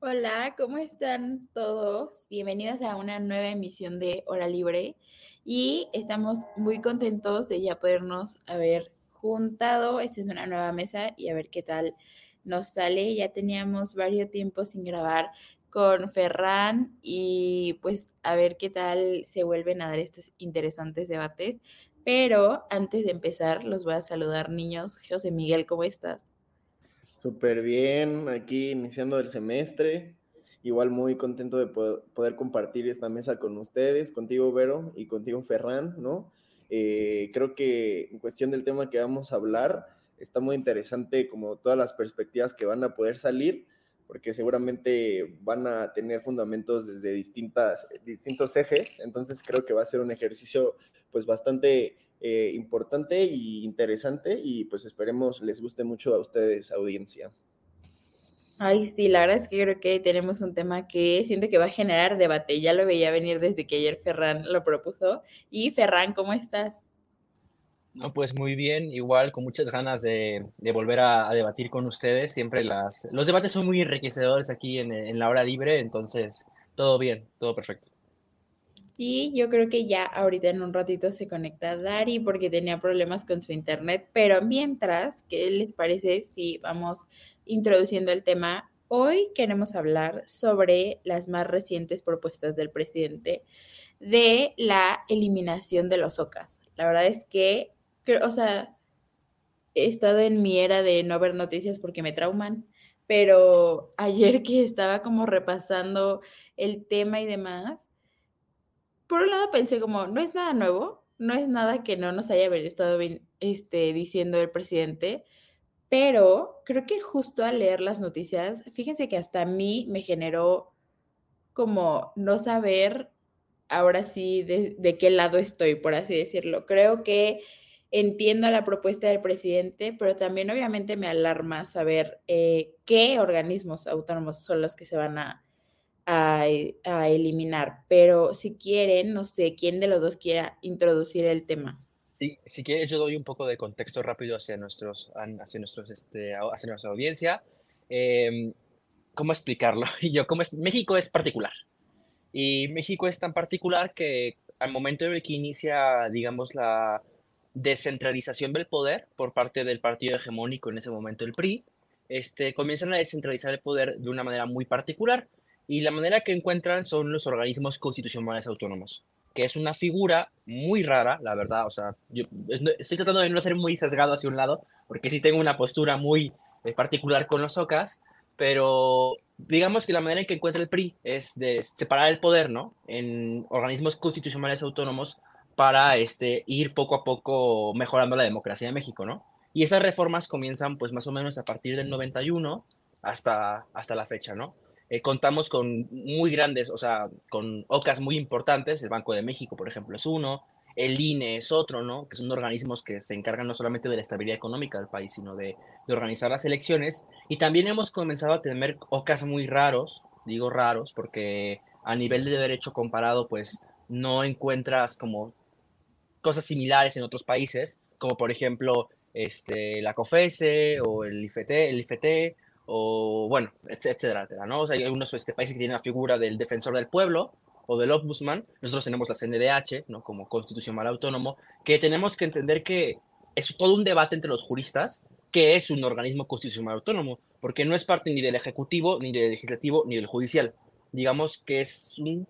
Hola, ¿cómo están todos? Bienvenidos a una nueva emisión de Hora Libre y estamos muy contentos de ya podernos haber juntado. Esta es una nueva mesa y a ver qué tal nos sale. Ya teníamos varios tiempos sin grabar con Ferran y pues a ver qué tal se vuelven a dar estos interesantes debates. Pero antes de empezar, los voy a saludar, niños. José Miguel, ¿cómo estás? Súper bien, aquí iniciando el semestre. Igual muy contento de poder, compartir esta mesa con ustedes, contigo Vero y contigo Ferran, ¿no? Eh, creo que en cuestión del tema que vamos a hablar, está muy interesante como todas las perspectivas que van a poder salir, porque seguramente van a tener fundamentos desde distintas, distintos ejes, entonces creo que va a ser un ejercicio pues bastante eh, importante e interesante y pues esperemos les guste mucho a ustedes, audiencia. Ay, sí, la verdad es que creo que tenemos un tema que siento que va a generar debate. Ya lo veía venir desde que ayer Ferran lo propuso. Y Ferran, ¿cómo estás? No, pues muy bien, igual con muchas ganas de, volver a, debatir con ustedes. Siempre las, los debates son muy enriquecedores aquí en, en la hora libre, entonces todo bien, todo perfecto. Y yo creo que ya ahorita en un ratito se conecta Dari porque tenía problemas con su internet, pero mientras, ¿qué les parece si vamos introduciendo el tema? Hoy queremos hablar sobre las más recientes propuestas del presidente de la eliminación de los OCAS. La verdad es que, o sea, he estado en mi era de no ver noticias porque me trauman, pero ayer que estaba como repasando el tema y demás, por un lado pensé como, no es nada nuevo, no es nada que no nos haya estado este, diciendo el presidente, pero creo que justo al leer las noticias, fíjense que hasta a mí me generó como no saber ahora sí de, qué lado estoy, por así decirlo. Creo que entiendo la propuesta del presidente, pero también obviamente me alarma saber eh, qué organismos autónomos son los que se van a a, eliminar. Pero si quieren, no sé, quién de los dos quiera introducir el tema. Si quieres, yo doy un poco de contexto rápido hacia, nuestros, hacia, nuestros, este, hacia nuestra audiencia. Em, ¿Cómo explicarlo? yo, ¿cómo es? México es particular. Y México es tan particular que al momento en el que inicia, digamos, la descentralización del poder por parte del partido hegemónico, en ese momento el PRI, este, comienzan a descentralizar el poder de una manera muy particular y la manera que encuentran son los organismos constitucionales autónomos, que es una figura muy rara, la verdad. O sea, yo estoy tratando de no ser muy sesgado hacia un lado, porque sí tengo una postura muy eh, particular con los OCAS, pero digamos que la manera en que encuentra el PRI es de separar el poder, ¿no? En organismos constitucionales autónomos para este, ir poco a poco mejorando la democracia de México, ¿no? Y esas reformas comienzan pues más o menos a partir del 91 hasta, hasta la fecha, ¿no? Eh, contamos con muy grandes, o sea, con OCAS muy importantes, el Banco de México, por ejemplo, es uno, el INE es otro, ¿no? Que son organismos que se encargan no solamente de la estabilidad económica del país, sino de, de organizar las elecciones. Y también hemos comenzado a tener OCAS muy raros, digo raros, porque a nivel de derecho comparado, pues no encuentras como cosas similares en otros países, como por ejemplo este, la COFESE o el IFT, el IFT o bueno, etcétera, etcétera, ¿no? Hay algunos este, países que tienen la figura del defensor del pueblo o del ombudsman, nosotros tenemos la CNDH, ¿no? Como constitucional autónomo, que tenemos que entender que es todo un debate entre los juristas que es un organismo constitucional autónomo, porque no es parte ni del ejecutivo, ni del legislativo, ni del judicial. digamos que es un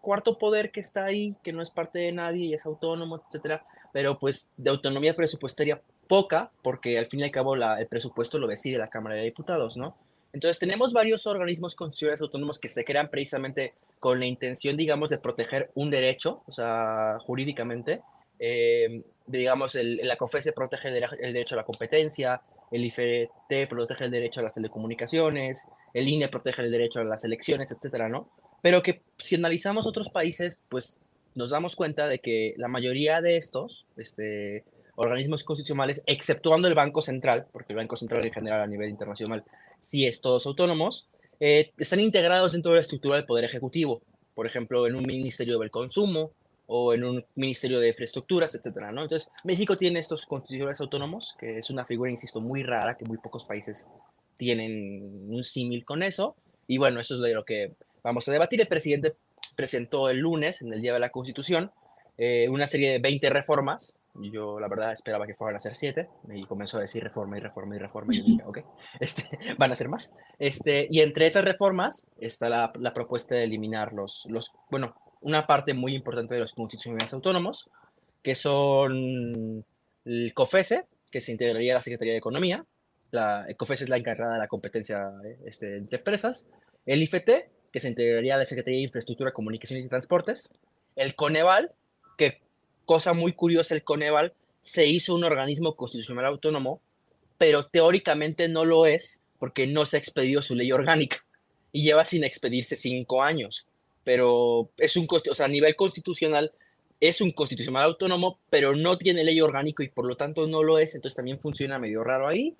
cuarto poder que está ahí, que no es parte de nadie y es autónomo, etcétera, pero pues de autonomía presupuestaria poca, porque al fin y al cabo la, el presupuesto lo decide la Cámara de Diputados, ¿no? Entonces tenemos varios organismos constitucionales autónomos que se crean precisamente con la intención, digamos, de proteger un derecho, o sea, jurídicamente. Eh, digamos, el, la COFESE protege el, el, derecho a la competencia, el IFT protege el derecho a las telecomunicaciones, el INE protege el derecho a las elecciones, etcétera, ¿no? Pero que si analizamos otros países, pues nos damos cuenta de que la mayoría de estos este, organismos constitucionales, exceptuando el Banco Central, porque el Banco Central en general a nivel internacional sí es todos autónomos, eh, están integrados dentro de la estructura del Poder Ejecutivo, por ejemplo, en un Ministerio del Consumo o en un Ministerio de Infraestructuras, etcétera, ¿no? Entonces, México tiene estos constitucionales autónomos, que es una figura, insisto, muy rara, que muy pocos países tienen un símil con eso, y bueno, eso es lo que vamos a debatir. El presidente presentó el lunes, en el Día de la Constitución, eh, una serie de 20 reformas. Yo, la verdad, esperaba que fueran a ser 7 y comenzó a decir reforma y reforma y reforma. Y dije, ok, este, van a ser más. Este, y entre esas reformas está la, la, propuesta de eliminar los, los, bueno, una parte muy importante de los constitucionales autónomos, que son el COFESE, que se integraría a la Secretaría de Economía. La, el COFESE es la encargada de la competencia este, entre empresas. El IFT, que se integraría a la Secretaría de Infraestructura, Comunicaciones y Transportes. El Coneval, que cosa muy curiosa, el Coneval se hizo un organismo constitucional autónomo, pero teóricamente no lo es porque no se ha expedido su ley orgánica y lleva sin expedirse cinco años. Pero es un, o sea, a nivel constitucional es un constitucional autónomo, pero no tiene ley orgánico y por lo tanto no lo es, entonces también funciona medio raro ahí.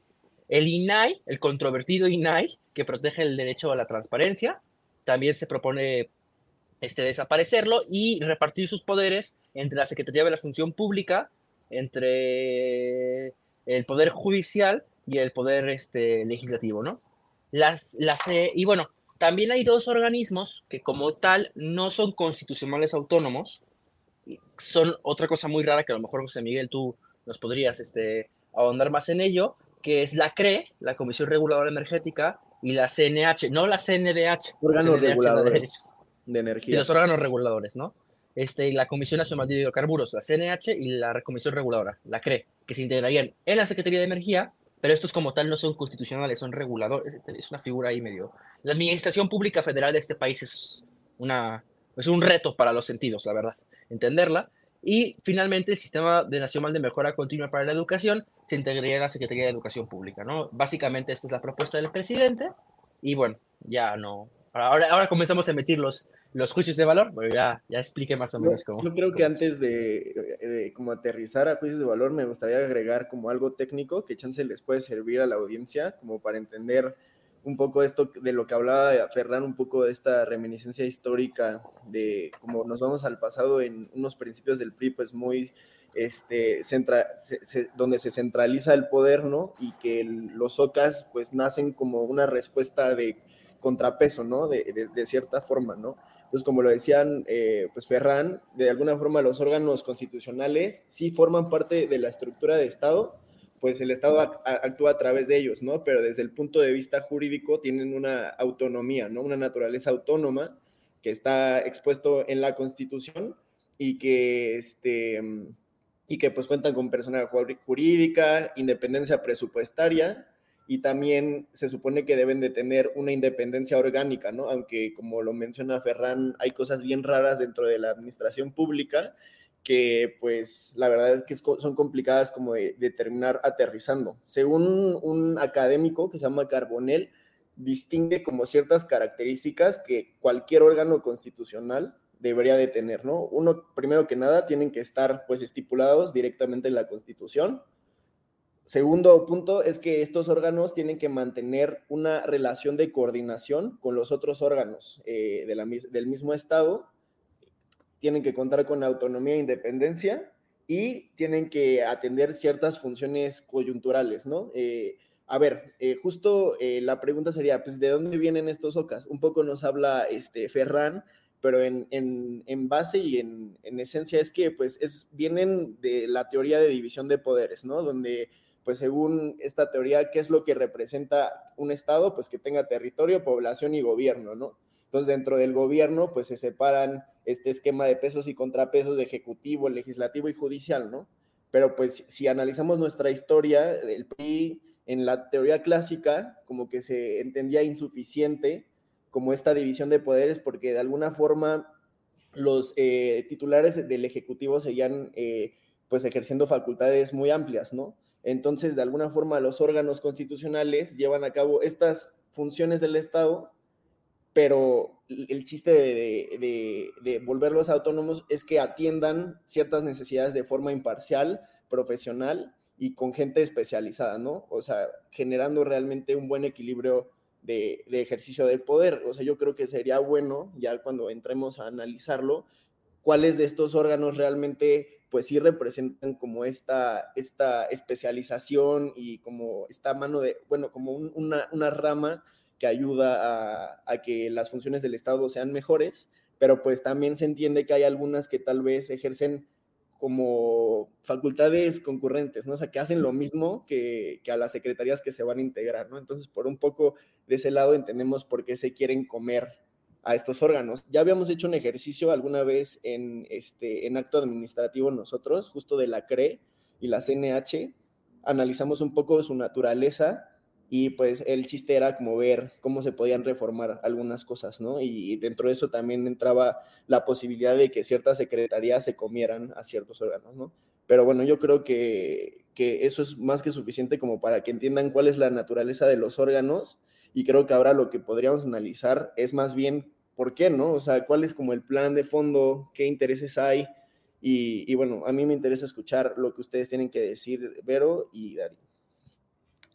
El INAI, el controvertido INAI, que protege el derecho a la transparencia, también se propone este, desaparecerlo y repartir sus poderes entre la Secretaría de la Función Pública, entre el Poder Judicial y el Poder este, Legislativo, ¿no? Las, las, eh, y bueno, también hay dos organismos que como tal no son constitucionales autónomos, son otra cosa muy rara que a lo mejor José Miguel tú nos podrías este, ahondar más en ello, que es la CRE, la Comisión Reguladora Energética, y la CNH, no la CNDH. Órganos CNDH reguladores de, energía. Y los órganos reguladores, ¿no? Este, la Comisión Nacional de Hidrocarburos, la CNH y la Comisión Reguladora, la CRE, que se integrarían en la Secretaría de Energía, pero estos como tal no son constitucionales, son reguladores, es una figura ahí medio... La administración pública federal de este país es, una, es un reto para los sentidos, la verdad, entenderla. Y finalmente el Sistema de Nacional de Mejora Continua para la Educación se integraría en la Secretaría de Educación Pública, ¿no? Básicamente esta es la propuesta del presidente y bueno, ya no... Ahora, ahora comenzamos a emitir los, los juicios de valor, bueno, ya, ya expliqué más o menos cómo. Yo creo que antes de, de, como aterrizar a juicios de valor, me gustaría agregar como algo técnico que chance les puede servir a la audiencia, como para entender un poco esto de lo que hablaba Ferran, un poco de esta reminiscencia histórica de cómo nos vamos al pasado en unos principios del PRI, pues muy, este, centra, se, se, donde se centraliza el poder, ¿no? Y que el, los OCAS, pues nacen como una respuesta de contrapeso, ¿no? De, de, cierta forma, ¿no? Entonces, como lo decían, eh, pues Ferran, de alguna forma los órganos constitucionales sí forman parte de la estructura de Estado, pues el Estado actúa a través de ellos, ¿no? Pero desde el punto de vista jurídico tienen una autonomía, ¿no? Una naturaleza autónoma que está expuesto en la Constitución y que, este, y que pues cuentan con personalidad jurídica, independencia presupuestaria, y también se supone que deben de tener una independencia orgánica, ¿no? Aunque como lo menciona Ferran, hay cosas bien raras dentro de la administración pública que pues la verdad es que son complicadas como de, de terminar aterrizando. Según un académico que se llama Carbonell, distingue como ciertas características que cualquier órgano constitucional debería de tener, ¿no? Uno, primero que nada, tienen que estar pues estipulados directamente en la Constitución, Segundo punto es que estos órganos tienen que mantener una relación de coordinación con los otros órganos eh, de la, del mismo Estado, tienen que contar con autonomía e independencia y tienen que atender ciertas funciones coyunturales, ¿no? Eh, a ver, eh, justo eh, la pregunta sería, pues, ¿de dónde vienen estos OCAS? Un poco nos habla este Ferran, pero en, en, en base y en, en, esencia es que, pues, es, vienen de la teoría de división de poderes, ¿no? Donde pues según esta teoría, ¿qué es lo que representa un Estado? Pues que tenga territorio, población y gobierno, ¿no? Entonces, dentro del gobierno, pues se separan este esquema de pesos y contrapesos de ejecutivo, legislativo y judicial, ¿no? Pero pues si analizamos nuestra historia, el PRI en la teoría clásica como que se entendía insuficiente como esta división de poderes porque de alguna forma los eh, titulares del Ejecutivo seguían eh, pues ejerciendo facultades muy amplias, ¿no? Entonces, de alguna forma, los órganos constitucionales llevan a cabo estas funciones del Estado, pero el chiste de, de, volverlos autónomos es que atiendan ciertas necesidades de forma imparcial, profesional y con gente especializada, ¿no? O sea, generando realmente un buen equilibrio de, ejercicio del poder. O sea, yo creo que sería bueno, ya cuando entremos a analizarlo, cuáles de estos órganos realmente pues sí representan como esta, esta especialización y como esta mano de, bueno, como una, una, rama que ayuda a, a, que las funciones del Estado sean mejores, pero pues también se entiende que hay algunas que tal vez ejercen como facultades concurrentes, ¿no? O sea, que hacen lo mismo que, que, a las secretarías que se van a integrar, ¿no? Entonces, por un poco de ese lado entendemos por qué se quieren comer a estos órganos. Ya habíamos hecho un ejercicio alguna vez en, este, en acto administrativo nosotros, justo de la CRE y la CNH, analizamos un poco su naturaleza y pues el chiste era como ver cómo se podían reformar algunas cosas, ¿no? Y dentro de eso también entraba la posibilidad de que ciertas secretarías se comieran a ciertos órganos, ¿no? Pero bueno, yo creo que, que eso es más que suficiente como para que entiendan cuál es la naturaleza de los órganos y creo que ahora lo que podríamos analizar es más bien por qué, ¿no? O sea, cuál es como el plan de fondo, qué intereses hay. Y, bueno, a mí me interesa escuchar lo que ustedes tienen que decir, Vero y Dari.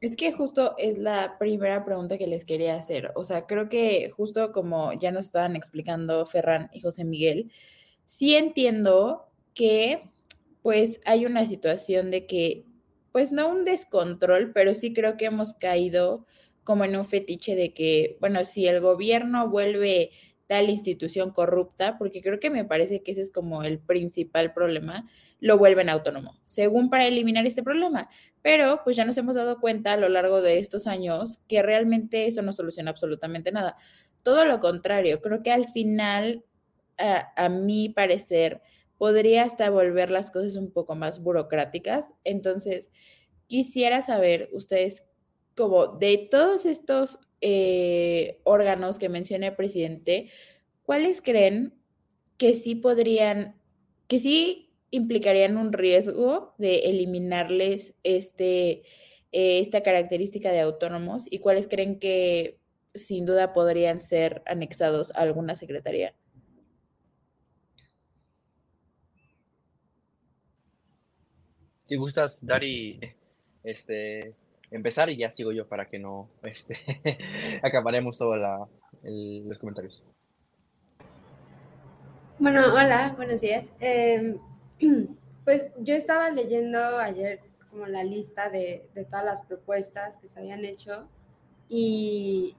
Es que justo es la primera pregunta que les quería hacer. O sea, creo que justo como ya nos estaban explicando Ferran y José Miguel, sí entiendo que pues hay una situación de que, pues no un descontrol, pero sí creo que hemos caído como en un fetiche de que, bueno, si el gobierno vuelve tal institución corrupta, porque creo que me parece que ese es como el principal problema, lo vuelven autónomo, según para eliminar este problema. Pero pues ya nos hemos dado cuenta a lo largo de estos años que realmente eso no soluciona absolutamente nada. Todo lo contrario, creo que al final, a, a mi parecer, podría hasta volver las cosas un poco más burocráticas. Entonces, quisiera saber ustedes como de todos estos eh, órganos que menciona el presidente, ¿cuáles creen que sí podrían, que sí implicarían un riesgo de eliminarles este, eh, esta característica de autónomos y cuáles creen que sin duda podrían ser anexados a alguna secretaría? Si gustas, Dari, este, empezar y ya sigo yo para que no este, acabaremos todos los comentarios. Bueno, hola, buenos días. Em, pues yo estaba leyendo ayer como la lista de, de, todas las propuestas que se habían hecho y,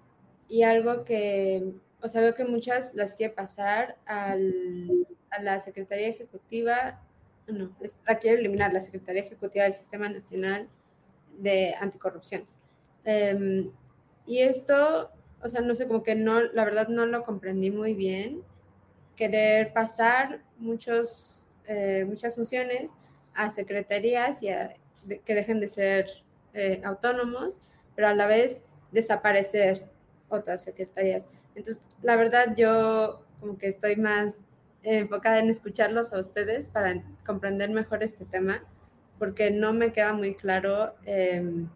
y, algo que, o sea, veo que muchas las quiere pasar al, a la Secretaría Ejecutiva, no, la quiere eliminar la Secretaría Ejecutiva del Sistema Nacional de anticorrupción. Em, y esto, o sea, no sé, como que no, la verdad no lo comprendí muy bien. Querer pasar muchos, eh, muchas funciones a secretarías y que dejen de ser eh, autónomos, pero a la vez desaparecer otras secretarías. Entonces, la verdad, yo como que estoy más enfocada en escucharlos a ustedes para comprender mejor este tema porque no me queda muy claro em,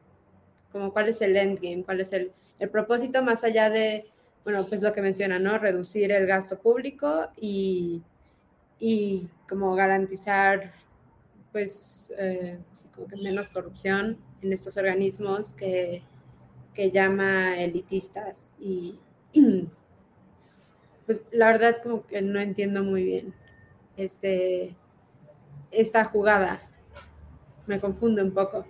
como cuál es el endgame, cuál es el, el, propósito más allá de, bueno, pues lo que menciona, ¿no? Reducir el gasto público y, y como garantizar, pues, eh, como que menos corrupción en estos organismos que, que llama elitistas y pues la verdad como que no entiendo muy bien este, esta jugada me confunde un poco.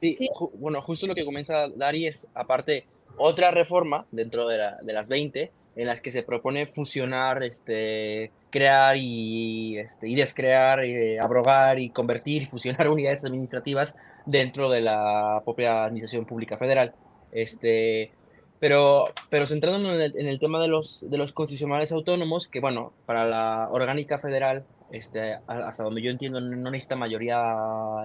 Sí, bueno, justo lo que comienza Dari es, aparte, otra reforma dentro de, la, de, las 20 en las que se propone fusionar, este, crear y, este, y descrear, y abrogar y convertir y fusionar unidades administrativas dentro de la propia Administración Pública Federal. Este, Pero, pero centrándonos en el, en el, tema de los, de los constitucionales autónomos, que bueno, para la orgánica federal, este, hasta donde yo entiendo, no necesita mayoría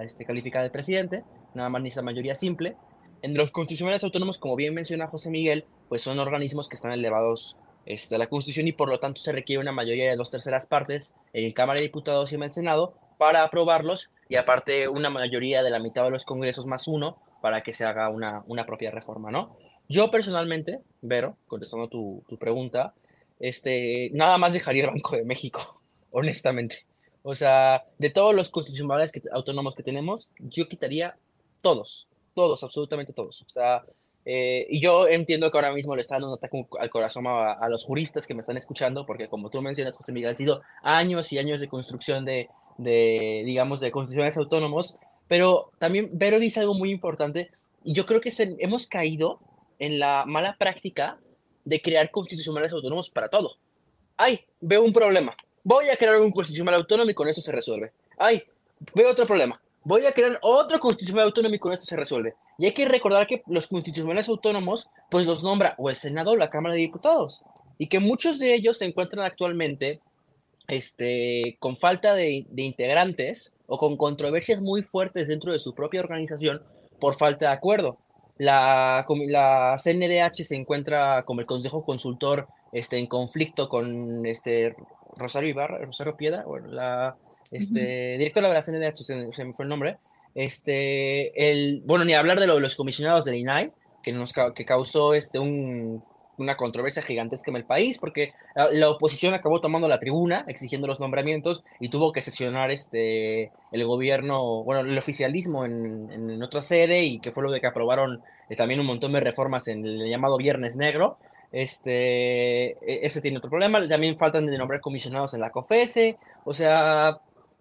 este, calificada del presidente, nada más necesita mayoría simple. En los constitucionales autónomos, como bien menciona José Miguel, pues son organismos que están elevados este, a la Constitución y por lo tanto se requiere una mayoría de dos terceras partes en Cámara de Diputados y en el Senado para aprobarlos y aparte una mayoría de la mitad de los congresos más uno para que se haga una, una propia reforma, ¿no? Yo personalmente, Vero, contestando tu, tu pregunta, este, nada más dejaría el Banco de México, honestamente. O sea, de todos los constitucionales que, autónomos que tenemos, yo quitaría todos, todos, absolutamente todos. O sea, eh, y yo entiendo que ahora mismo le está dando un ataque al corazón a, los juristas que me están escuchando, porque como tú mencionas, José Miguel, han sido años y años de construcción de, de digamos, de constituciones autónomos, pero también Vero dice algo muy importante, y yo creo que hemos caído en la mala práctica de crear constitucionales autónomos para todo. Ay, veo un problema, voy a crear un constitucional autónomo y con eso se resuelve. Ay, veo otro problema, voy a crear otro constitucional autónomo y con esto se resuelve. Y hay que recordar que los constitucionales autónomos, pues los nombra o el Senado o la Cámara de Diputados. Y que muchos de ellos se encuentran actualmente este, con falta de, integrantes o con controversias muy fuertes dentro de su propia organización por falta de acuerdo. La, la CNDH se encuentra como el Consejo Consultor este, en conflicto con este, Rosario Ibarra, Rosario Piedra, bueno, la este, directora de la CNDH, se, se, me fue el nombre, este, el, bueno, ni hablar de lo de los comisionados del INAI, que, nos, que causó este, un, una controversia gigantesca en el país, porque la, oposición acabó tomando la tribuna, exigiendo los nombramientos, y tuvo que sesionar este, el gobierno, bueno, el oficialismo en, en, otra sede, y que fue lo de que aprobaron eh, también un montón de reformas en el llamado Viernes Negro, este, e, ese tiene otro problema. También faltan de nombrar comisionados en la COFESE. O sea,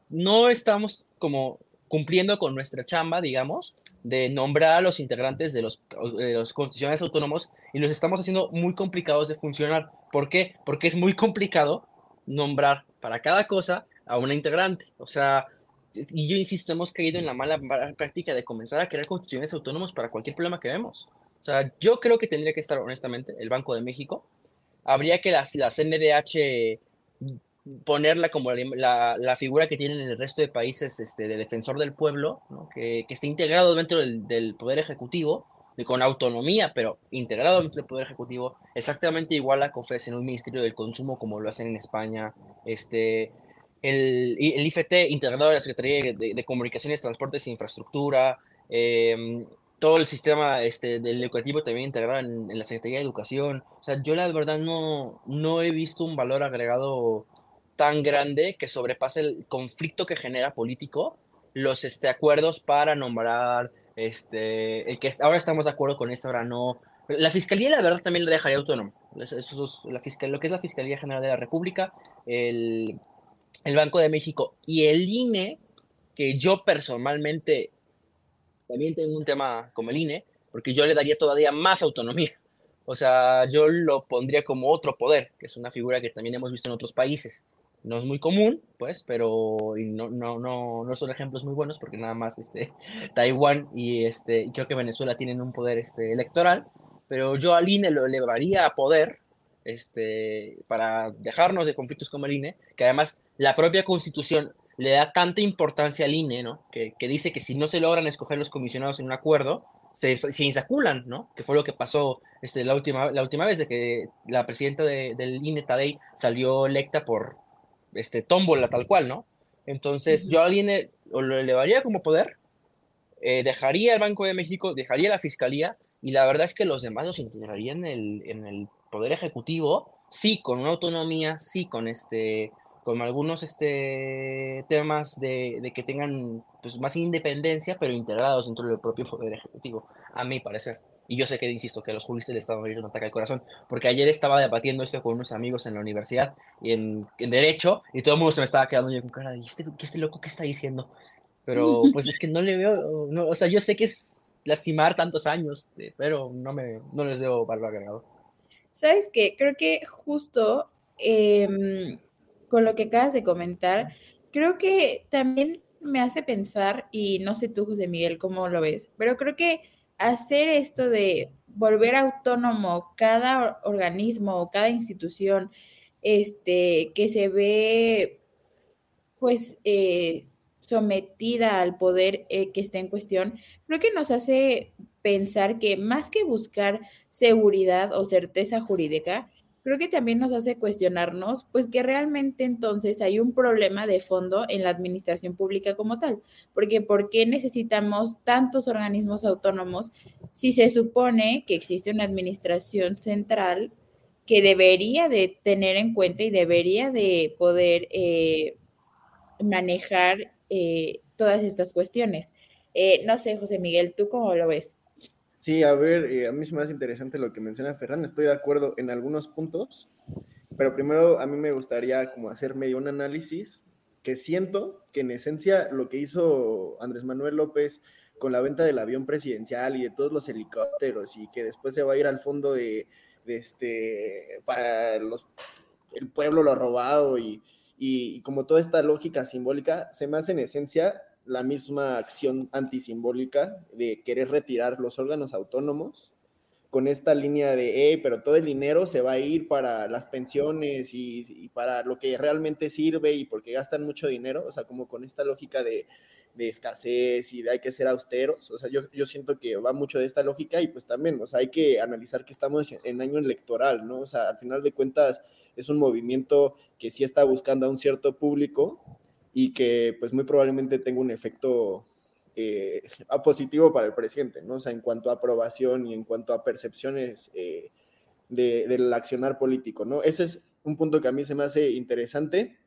no estamos como cumpliendo con nuestra chamba, digamos, de nombrar a los integrantes de los, de los constitucionales autónomos y los estamos haciendo muy complicados de funcionar. ¿Por qué? Porque es muy complicado nombrar para cada cosa a una integrante. O sea, y yo insisto, hemos caído en la mala práctica de comenzar a crear constituciones autónomos para cualquier problema que vemos. O sea, yo creo que tendría que estar, honestamente, el Banco de México. Habría que la, la CNDH ponerla como la, la, figura que tienen en el resto de países este, de defensor del pueblo, ¿no? que, que, esté integrado dentro del, Poder Ejecutivo, de, con autonomía, pero integrado dentro del Poder Ejecutivo, exactamente igual a COFES en un Ministerio del Consumo como lo hacen en España, este, el, el IFT integrado en la Secretaría de, de Comunicaciones, Transportes e Infraestructura, eh, todo el sistema este, del educativo también integrado en, la Secretaría de Educación. O sea, yo la verdad no, no he visto un valor agregado tan grande que sobrepase el conflicto que genera político los este, acuerdos para nombrar este, el que ahora estamos de acuerdo con esto, ahora no. La fiscalía, la verdad, también lo dejaría autónomo. Eso, es la fiscal, lo que es la Fiscalía General de la República, el, el Banco de México y el INE, que yo personalmente también tengo un tema como el INE, porque yo le daría todavía más autonomía. O sea, yo lo pondría como otro poder, que es una figura que también hemos visto en otros países. No es muy común, pues, pero no, no, no, no son ejemplos muy buenos porque nada más este, Taiwán y, este, creo que Venezuela tienen un poder este, electoral, pero yo al INE lo elevaría a poder este, para dejarnos de conflictos como el INE, que además la propia constitución le da tanta importancia al INE, ¿no? Que, que dice que si no se logran escoger los comisionados en un acuerdo, se, se insaculan, ¿no? Que fue lo que pasó este, la, última, la última vez de que la presidenta de, del INE, Tadei, salió electa por este, tómbola tal cual, ¿no? Entonces, yo al INE lo elevaría como poder, eh, dejaría el Banco de México, dejaría la Fiscalía, y la verdad es que los demás los integrarían en el, en el Poder Ejecutivo, sí, con una autonomía, sí, con este con algunos este, temas de, de, que tengan pues, más independencia, pero integrados dentro del propio Poder Ejecutivo, a mi parecer. Y yo sé que, insisto, que a los juristas le estaban un ataque al corazón, porque ayer estaba debatiendo esto con unos amigos en la universidad, y en, en Derecho, y todo el mundo se me estaba quedando yo con cara de, ¿este, este loco qué está diciendo? Pero pues es que no le veo, no, o sea, yo sé que es lastimar tantos años, pero no, me, no les veo valor agregado. ¿Sabes qué? Creo que justo... Eh, con lo que acabas de comentar, creo que también me hace pensar, y no sé tú, José Miguel, cómo lo ves, pero creo que hacer esto de volver autónomo cada organismo o cada institución este, que se ve pues eh, sometida al poder eh, que está en cuestión, creo que nos hace pensar que más que buscar seguridad o certeza jurídica, creo que también nos hace cuestionarnos, pues que realmente entonces hay un problema de fondo en la administración pública como tal, porque ¿por qué necesitamos tantos organismos autónomos si se supone que existe una administración central que debería de tener en cuenta y debería de poder eh, manejar eh, todas estas cuestiones? Eh, no sé, José Miguel, ¿tú cómo lo ves? Sí, a ver, eh, a mí es más interesante lo que menciona Ferran, estoy de acuerdo en algunos puntos, pero primero a mí me gustaría como hacer medio un análisis que siento que en esencia lo que hizo Andrés Manuel López con la venta del avión presidencial y de todos los helicópteros y que después se va a ir al fondo de, este, para los, el pueblo lo ha robado y, y como toda esta lógica simbólica, se me hace en esencia la misma acción antisimbólica de querer retirar los órganos autónomos con esta línea de, pero todo el dinero se va a ir para las pensiones y, para lo que realmente sirve y porque gastan mucho dinero, o sea, como con esta lógica de, escasez y de hay que ser austeros, o sea, yo, yo, siento que va mucho de esta lógica y pues también, o sea, hay que analizar que estamos en año electoral, ¿no? O sea, al final de cuentas es un movimiento que sí está buscando a un cierto público y que pues muy probablemente tenga un efecto eh, positivo para el presidente, ¿no? O sea, en cuanto a aprobación y en cuanto a percepciones eh, del accionar político, ¿no? Ese es un punto que a mí se me hace interesante.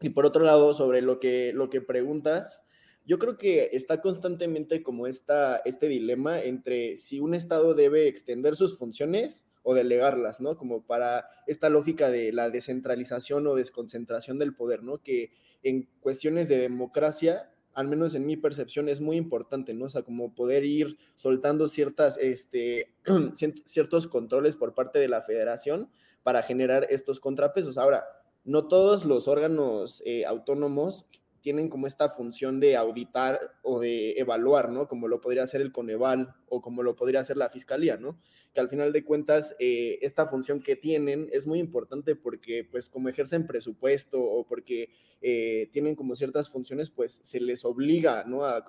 Y por otro lado, sobre lo que, lo que preguntas, yo creo que está constantemente como esta, este dilema entre si un Estado debe extender sus funciones o delegarlas, ¿no? Como para esta lógica de la descentralización o desconcentración del poder, ¿no? Que en cuestiones de democracia, al menos en mi percepción, es muy importante, ¿no? O sea, como poder ir soltando ciertas, este, ciertos controles por parte de la federación para generar estos contrapesos. Ahora, no todos los órganos eh, autónomos tienen como esta función de auditar o de evaluar, ¿no? Como lo podría hacer el Coneval o como lo podría hacer la Fiscalía, ¿no? Que al final de cuentas, eh, esta función que tienen es muy importante porque, pues, como ejercen presupuesto o porque eh, tienen como ciertas funciones, pues, se les obliga, ¿no? A,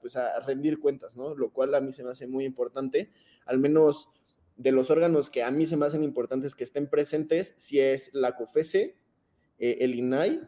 pues, a rendir cuentas, ¿no? Lo cual a mí se me hace muy importante, al menos de los órganos que a mí se me hacen importantes que estén presentes, si es la COFESE, eh, el INAI,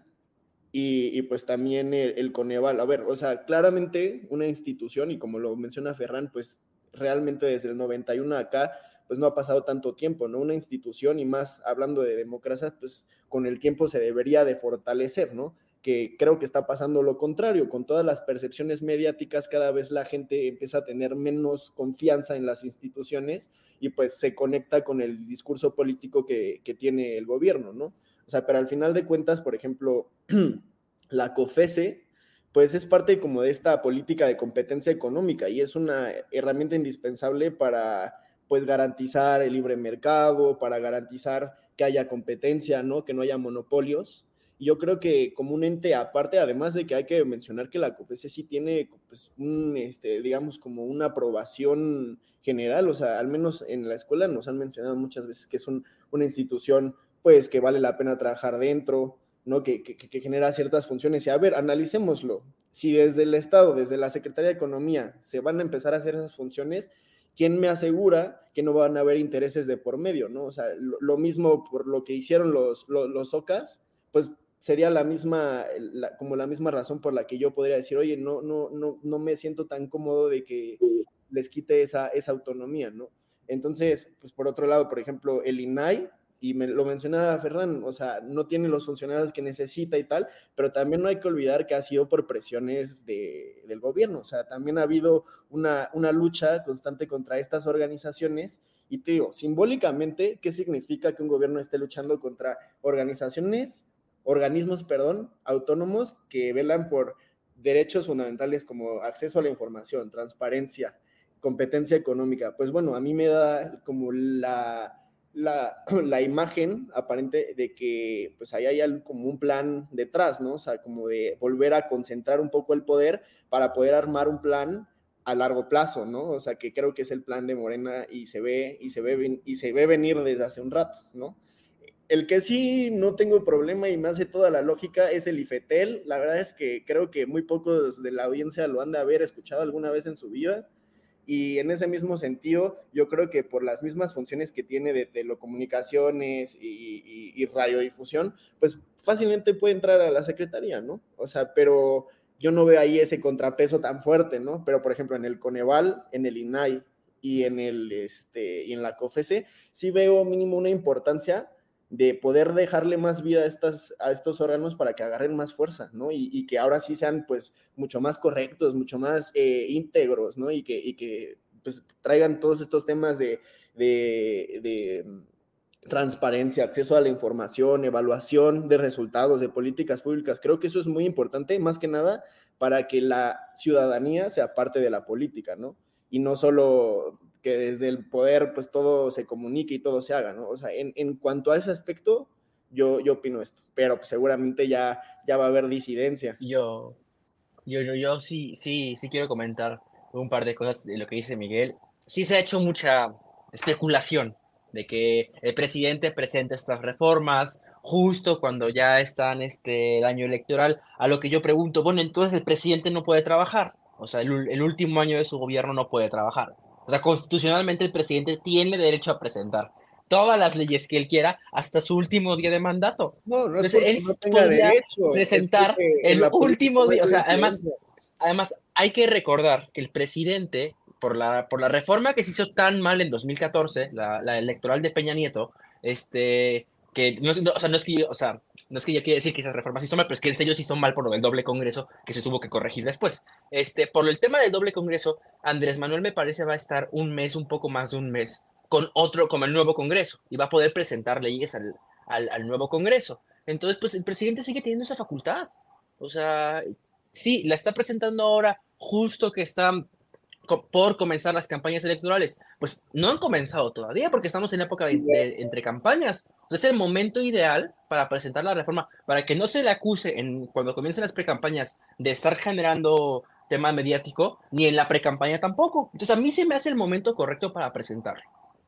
y, pues también el, Coneval. A ver, o sea, claramente una institución, y como lo menciona Ferran, pues realmente desde el 91 acá, pues no ha pasado tanto tiempo, ¿no? Una institución y más hablando de democracia, pues con el tiempo se debería de fortalecer, ¿no? Que creo que está pasando lo contrario, con todas las percepciones mediáticas, cada vez la gente empieza a tener menos confianza en las instituciones y pues se conecta con el discurso político que, que tiene el gobierno, ¿no? O sea, pero al final de cuentas, por ejemplo, la COFESE, pues es parte como de esta política de competencia económica y es una herramienta indispensable para pues garantizar el libre mercado, para garantizar que haya competencia, ¿no? Que no haya monopolios. Y yo creo que como un ente aparte, además de que hay que mencionar que la COFESE sí tiene, pues, un, este, digamos, como una aprobación general, o sea, al menos en la escuela nos han mencionado muchas veces que es una institución pues que vale la pena trabajar dentro, ¿no? Que, que, genera ciertas funciones. Y a ver, analicémoslo. Si desde el Estado, desde la Secretaría de Economía, se van a empezar a hacer esas funciones, ¿quién me asegura que no van a haber intereses de por medio, ¿no? O sea, lo, mismo por lo que hicieron los, los, OCAS, pues sería la misma, como la misma razón por la que yo podría decir, oye, no, no, no, no me siento tan cómodo de que les quite esa, esa autonomía, ¿no? Entonces, pues por otro lado, por ejemplo, el INAI, y me, lo mencionaba Ferran, o sea, no tiene los funcionarios que necesita y tal, pero también no hay que olvidar que ha sido por presiones de, del gobierno, o sea, también ha habido una, una lucha constante contra estas organizaciones y te digo, simbólicamente, ¿qué significa que un gobierno esté luchando contra organizaciones, organismos, perdón, autónomos que velan por derechos fundamentales como acceso a la información, transparencia, competencia económica? Pues bueno, a mí me da como la la, la, imagen aparente de que pues ahí hay como un plan detrás, ¿no? O sea, como de volver a concentrar un poco el poder para poder armar un plan a largo plazo, ¿no? O sea, que creo que es el plan de Morena y se ve, y se ve, y se ve venir desde hace un rato, ¿no? El que sí no tengo problema y me hace toda la lógica es el IFETEL. La verdad es que creo que muy pocos de la audiencia lo han de haber escuchado alguna vez en su vida. Y en ese mismo sentido, yo creo que por las mismas funciones que tiene de telecomunicaciones y, y, radiodifusión, pues fácilmente puede entrar a la secretaría, ¿no? O sea, pero yo no veo ahí ese contrapeso tan fuerte, ¿no? Pero, por ejemplo, en el Coneval, en el INAI y en, el, este, y en la COFESE, sí veo mínimo una importancia de poder dejarle más vida a, estas, a estos órganos para que agarren más fuerza, ¿no? Y, que ahora sí sean, pues, mucho más correctos, mucho más eh, íntegros, ¿no? Y que, y que pues, traigan todos estos temas de, de, de mm, transparencia, acceso a la información, evaluación de resultados, de políticas públicas. Creo que eso es muy importante, más que nada, para que la ciudadanía sea parte de la política, ¿no? Y no solo que desde el poder pues todo se comunique y todo se haga, ¿no? O sea, en, en cuanto a ese aspecto, yo, yo opino esto, pero pues, seguramente ya, ya va a haber disidencia. Yo, yo, yo, yo sí, sí, sí quiero comentar un par de cosas de lo que dice Miguel. Sí se ha hecho mucha especulación de que el presidente presenta estas reformas justo cuando ya está en este el año electoral, a lo que yo pregunto, bueno, entonces el presidente no puede trabajar, o sea, el, el último año de su gobierno no puede trabajar. O sea, constitucionalmente el presidente tiene derecho a presentar todas las leyes que él quiera hasta su último día de mandato. No, no es Entonces, él no tenga derecho. presentar el último día. O sea, además, además, hay que recordar que el presidente, por la, por la reforma que se hizo tan mal en 2014, la, la electoral de Peña Nieto, este, que no, o sea, no es que yo, o sea, no es que yo quiera decir que esas reformas sí son mal, pero es que en serio sí son mal por lo del doble congreso que se tuvo que corregir después. Este, por el tema del doble congreso, Andrés Manuel me parece va a estar un mes, un poco más de un mes, con otro, como el nuevo congreso, y va a poder presentar leyes al, al, nuevo congreso. Entonces, pues el presidente sigue teniendo esa facultad. O sea, sí, la está presentando ahora justo que está por comenzar las campañas electorales. Pues no han comenzado todavía porque estamos en época de, entre campañas. Entonces es el momento ideal para presentar la reforma, para que no se le acuse en, cuando comiencen las precampañas de estar generando tema mediático, ni en la precampaña tampoco. Entonces a mí se me hace el momento correcto para presentarlo.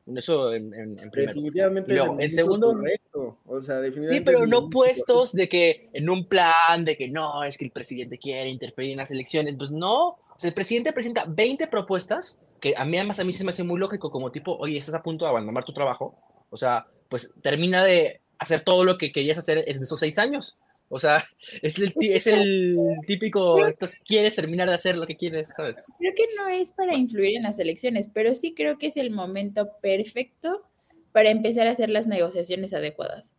Eso en, en, en Definitivamente. en segundo. Correcto. O sea, definitivamente sí, pero no puestos de que en un plan de que no, es que el presidente quiere interferir en las elecciones. Pues no, el presidente presenta 20 propuestas, que a mí además a mí se me hace muy lógico, como tipo, oye, estás a punto de abandonar tu trabajo, o sea, pues termina de hacer todo lo que querías hacer en esos seis años. O sea, es el, es el típico, quieres terminar de hacer lo que quieres, ¿sabes? Creo que no es para influir en las elecciones, pero sí creo que es el momento perfecto para empezar a hacer las negociaciones adecuadas.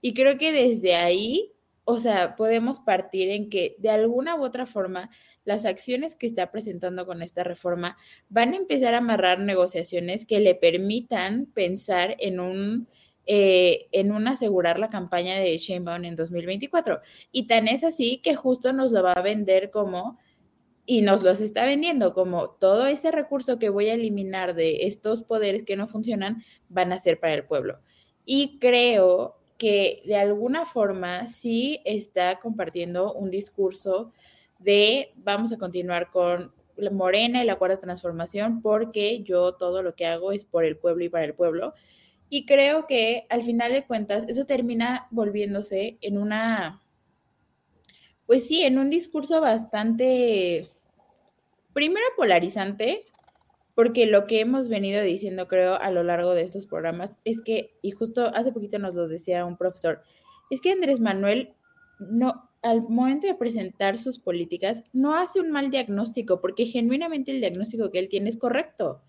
Y creo que desde ahí, o sea, podemos partir en que de alguna u otra forma las acciones que está presentando con esta reforma van a empezar a amarrar negociaciones que le permitan pensar en un eh, en un asegurar la campaña de Sheinbaum en 2024. Y tan es así que justo nos lo va a vender como, y nos los está vendiendo como todo ese recurso que voy a eliminar de estos poderes que no funcionan van a ser para el pueblo. Y creo que de alguna forma sí está compartiendo un discurso de vamos a continuar con Morena y la cuarta transformación porque yo todo lo que hago es por el pueblo y para el pueblo. Y creo que al final de cuentas eso termina volviéndose en una, pues sí, en un discurso bastante, primero polarizante, porque lo que hemos venido diciendo, creo, a lo largo de estos programas es que, y justo hace poquito nos lo decía un profesor, es que Andrés Manuel no, al momento de presentar sus políticas, no hace un mal diagnóstico, porque genuinamente el diagnóstico que él tiene es correcto.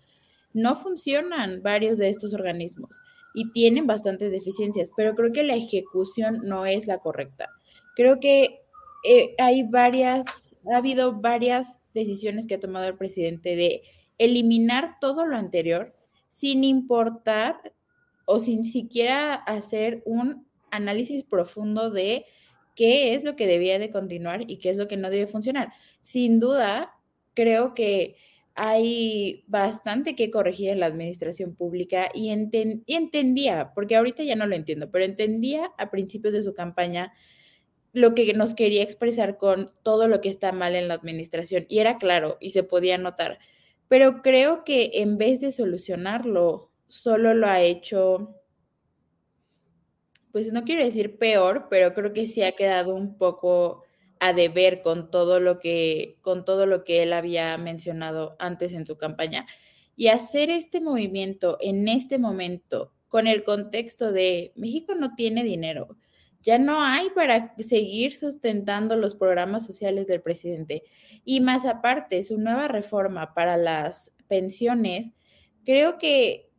No funcionan varios de estos organismos y tienen bastantes deficiencias, pero creo que la ejecución no es la correcta. Creo que eh, hay varias, ha habido varias decisiones que ha tomado el presidente de eliminar todo lo anterior sin importar o sin siquiera hacer un análisis profundo de qué es lo que debía de continuar y qué es lo que no debe funcionar. Sin duda, creo que hay bastante que corregir en la administración pública y, entendía, porque ahorita ya no lo entiendo, pero entendía a principios de su campaña lo que nos quería expresar con todo lo que está mal en la administración y era claro y se podía notar. Pero creo que en vez de solucionarlo, solo lo ha hecho, pues no quiero decir peor, pero creo que sí ha quedado un poco a deber con todo lo que, con todo lo que él había mencionado antes en su campaña. Y hacer este movimiento en este momento, con el contexto de México no tiene dinero, ya no hay para seguir sustentando los programas sociales del presidente. Y más aparte, su nueva reforma para las pensiones, creo que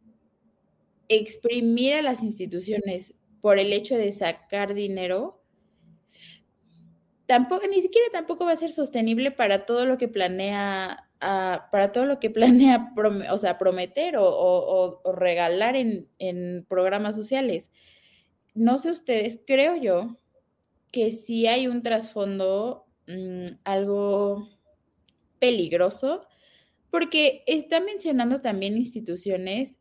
exprimir a las instituciones por el hecho de sacar dinero, tampoco, ni siquiera tampoco va a ser sostenible para todo lo que planea, para todo lo que planea, o sea, prometer o, regalar en programas sociales no sé ustedes, creo yo que sí hay un trasfondo mmm, algo peligroso, porque está mencionando también instituciones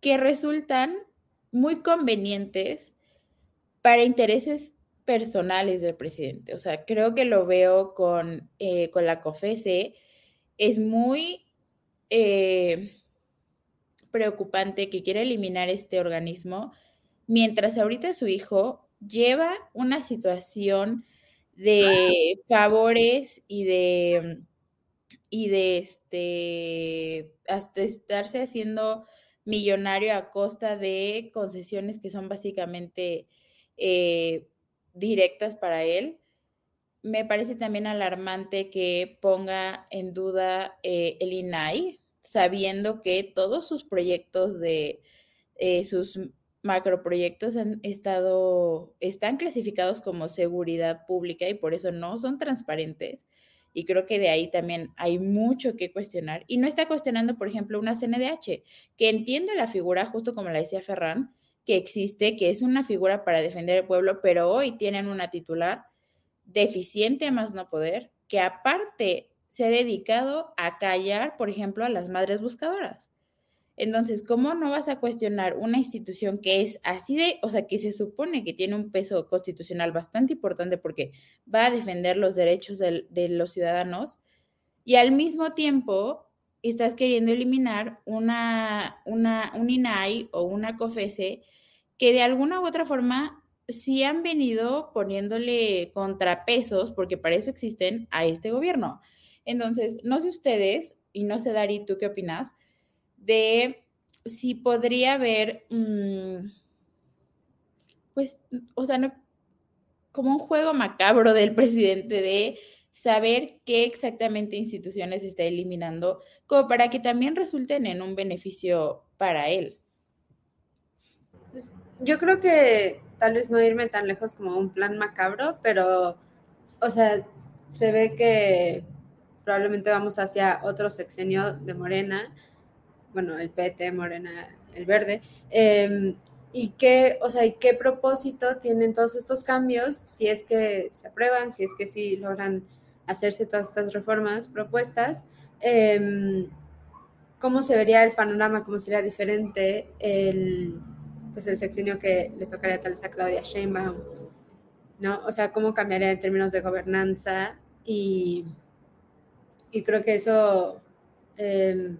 que resultan muy convenientes para intereses personales del presidente. O sea, creo que lo veo con, eh, con la COFESE. Es muy eh, preocupante que quiera eliminar este organismo mientras ahorita su hijo lleva una situación de favores y de y de este hasta estarse haciendo millonario a costa de concesiones que son básicamente eh, directas para él. Me parece también alarmante que ponga en duda eh, el INAI, sabiendo que todos sus proyectos de eh, sus macroproyectos han estado, están clasificados como seguridad pública y por eso no son transparentes. Y creo que de ahí también hay mucho que cuestionar. Y no está cuestionando, por ejemplo, una CNDH, que entiende la figura, justo como la decía Ferran, que existe, que es una figura para defender el pueblo, pero hoy tienen una titular deficiente más no poder, que aparte se ha dedicado a callar, por ejemplo, a las madres buscadoras. Entonces, ¿cómo no vas a cuestionar una institución que es así de, o sea, que se supone que tiene un peso constitucional bastante importante porque va a defender los derechos de, los ciudadanos y al mismo tiempo estás queriendo eliminar una, una, un INAI o una COFESE que de alguna u otra forma sí han venido poniéndole contrapesos, porque para eso existen, a este gobierno. Entonces, no sé ustedes, y no sé, Dari, ¿tú qué opinas? De si podría haber, mmm, pues, o sea, no, como un juego macabro del presidente de saber qué exactamente instituciones está eliminando, como para que también resulten en un beneficio para él. Pues, yo creo que tal vez no irme tan lejos como un plan macabro, pero, o sea, se ve que probablemente vamos hacia otro sexenio de Morena bueno, el PT, Morena, el verde, eh, y qué, o sea, y qué propósito tienen todos estos cambios si es que se aprueban, si es que sí logran hacerse todas estas reformas propuestas, eh, cómo se vería el panorama, cómo sería diferente el, pues el sexenio que le tocaría tal vez a Claudia Sheinbaum, ¿no? O sea, cómo cambiaría en términos de gobernanza y, y creo que eso... Eh,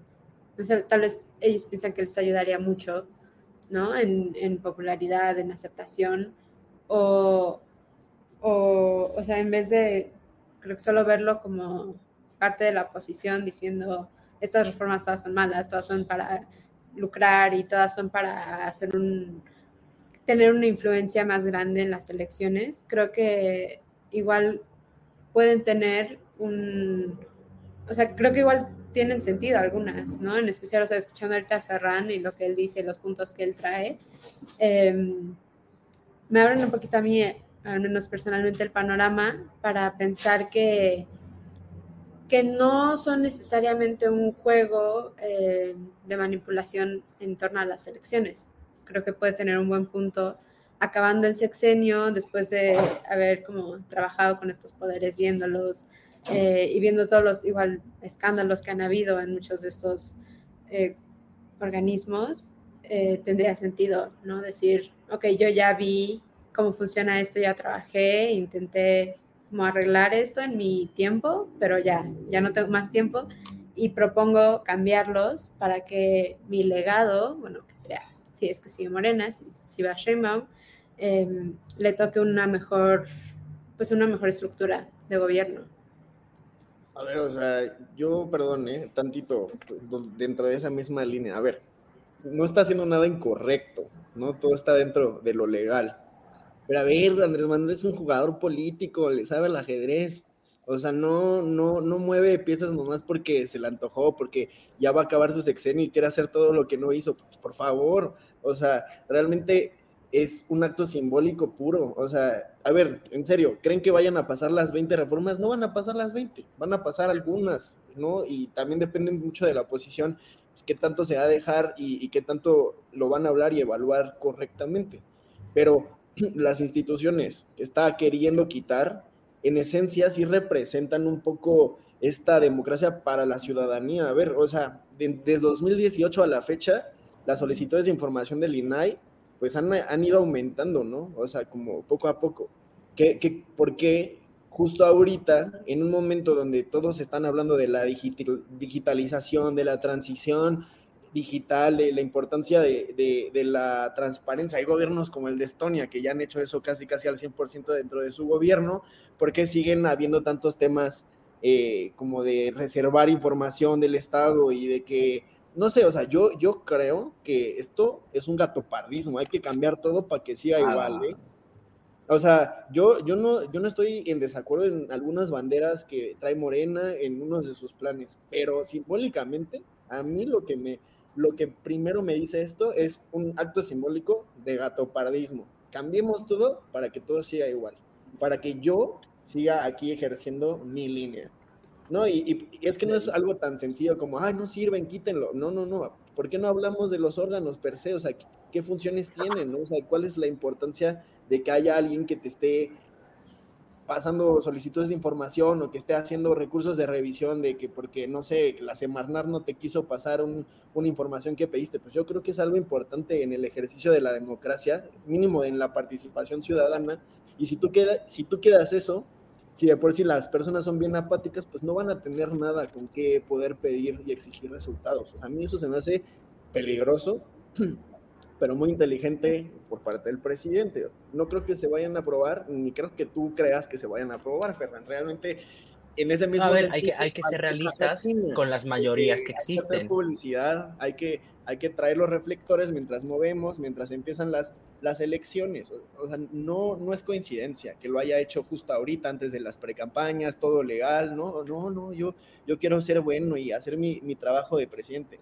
tal vez ellos piensan que les ayudaría mucho, ¿no? En, en popularidad, en aceptación, o, o, o sea, en vez de, creo que solo verlo como parte de la oposición diciendo, estas reformas todas son malas, todas son para lucrar y todas son para hacer un, tener una influencia más grande en las elecciones, creo que igual pueden tener un, o sea, creo que igual tienen sentido algunas, ¿no? En especial, o sea, escuchando ahorita a Ferran y lo que él dice, los puntos que él trae, eh, me abren un poquito a mí, al menos personalmente, el panorama para pensar que, que no son necesariamente un juego eh, de manipulación en torno a las elecciones. Creo que puede tener un buen punto acabando el sexenio, después de haber como trabajado con estos poderes, viéndolos, eh, y viendo todos los igual escándalos que han habido en muchos de estos eh, organismos, eh, tendría sentido, ¿no? Decir, ok, yo ya vi cómo funciona esto, ya trabajé, intenté como arreglar esto en mi tiempo, pero ya, ya no tengo más tiempo y propongo cambiarlos para que mi legado, bueno, que sería, si es que sigue Morena, si, si va Sheinbaum, eh, le toque una mejor, pues una mejor estructura de gobierno. A ver, o sea, yo, perdón, ¿eh? tantito, dentro de esa misma línea, a ver, no está haciendo nada incorrecto, ¿no? Todo está dentro de lo legal. Pero a ver, Andrés Manuel es un jugador político, le sabe el ajedrez. O sea, no, no, no mueve piezas nomás porque se le antojó, porque ya va a acabar su sexenio y quiere hacer todo lo que no hizo. Por favor, o sea, realmente es un acto simbólico puro. O sea, a ver, en serio, ¿creen que vayan a pasar las 20 reformas? No van a pasar las 20, van a pasar algunas, ¿no? Y también depende mucho de la oposición, pues, qué tanto se va a dejar y, y qué tanto lo van a hablar y evaluar correctamente. Pero las instituciones que está queriendo quitar, en esencia sí representan un poco esta democracia para la ciudadanía. A ver, o sea, de, desde 2018 a la fecha, las solicitudes de información del INAI pues han, han ido aumentando, ¿no? O sea, como poco a poco. ¿Qué, qué, por qué justo ahorita, en un momento donde todos están hablando de la digital, digitalización, de la transición digital, de la importancia de, de, de, la transparencia. Hay gobiernos como el de Estonia que ya han hecho eso casi casi al 100% dentro de su gobierno, porque siguen habiendo tantos temas eh, como de reservar información del Estado y de que, no sé, o sea, yo, yo creo que esto es un gatopardismo, hay que cambiar todo para que siga ah. igual, ¿eh? O sea, yo, yo, no, yo no estoy en desacuerdo en algunas banderas que trae Morena en uno de sus planes, pero simbólicamente, a mí lo que me, lo que primero me dice esto es un acto simbólico de gatopardismo. Cambiemos todo para que todo siga igual, para que yo siga aquí ejerciendo mi línea. No, y, y, es que no es algo tan sencillo como, ay, no sirven, quítenlo. No, no, no. ¿Por qué no hablamos de los órganos per se? O sea, ¿qué funciones tienen? ¿no? O sea, ¿cuál es la importancia de que haya alguien que te esté pasando solicitudes de información o que esté haciendo recursos de revisión de que porque, no sé, la Semarnar no te quiso pasar un, una información que pediste, pues yo creo que es algo importante en el ejercicio de la democracia, mínimo en la participación ciudadana, y si tú, queda, si tú quedas eso, si de por sí las personas son bien apáticas, pues no van a tener nada con qué poder pedir y exigir resultados. A mí eso se me hace peligroso pero muy inteligente por parte del presidente. No creo que se vayan a aprobar, ni creo que tú creas que se vayan a aprobar, Ferran. Realmente, en ese mismo a ver, hay que, hay que ser realistas con las mayorías que existen. Hay que publicidad, hay que, hay que traer los reflectores mientras movemos, mientras empiezan las, las elecciones. O, sea, no, no es coincidencia que lo haya hecho justo ahorita, antes de las precampañas, todo legal. No, no, no, yo, yo quiero ser bueno y hacer mi, mi trabajo de presidente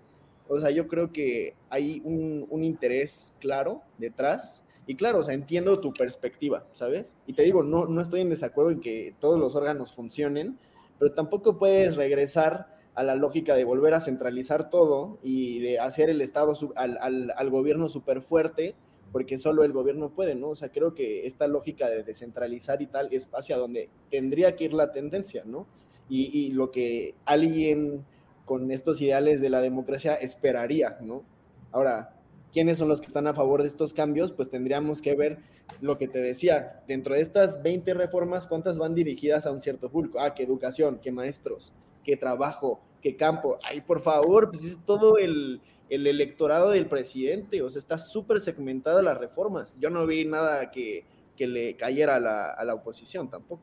o sea, yo creo que hay un, un, interés claro detrás. Y claro, o sea, entiendo tu perspectiva, ¿sabes? Y te digo, no, no estoy en desacuerdo en que todos los órganos funcionen, pero tampoco puedes regresar a la lógica de volver a centralizar todo y de hacer el Estado al, al, al gobierno súper fuerte, porque solo el gobierno puede, ¿no? O sea, creo que esta lógica de descentralizar y tal es hacia donde tendría que ir la tendencia, ¿no? Y, lo que alguien con estos ideales de la democracia esperaría, ¿no? Ahora, ¿quiénes son los que están a favor de estos cambios? Pues tendríamos que ver lo que te decía, dentro de estas 20 reformas, ¿cuántas van dirigidas a un cierto público? Ah, qué educación, qué maestros, qué trabajo, qué campo. Ay, por favor, pues es todo el, el electorado del presidente, o sea, está súper segmentada las reformas. Yo no vi nada que, que le cayera a la, a la oposición tampoco.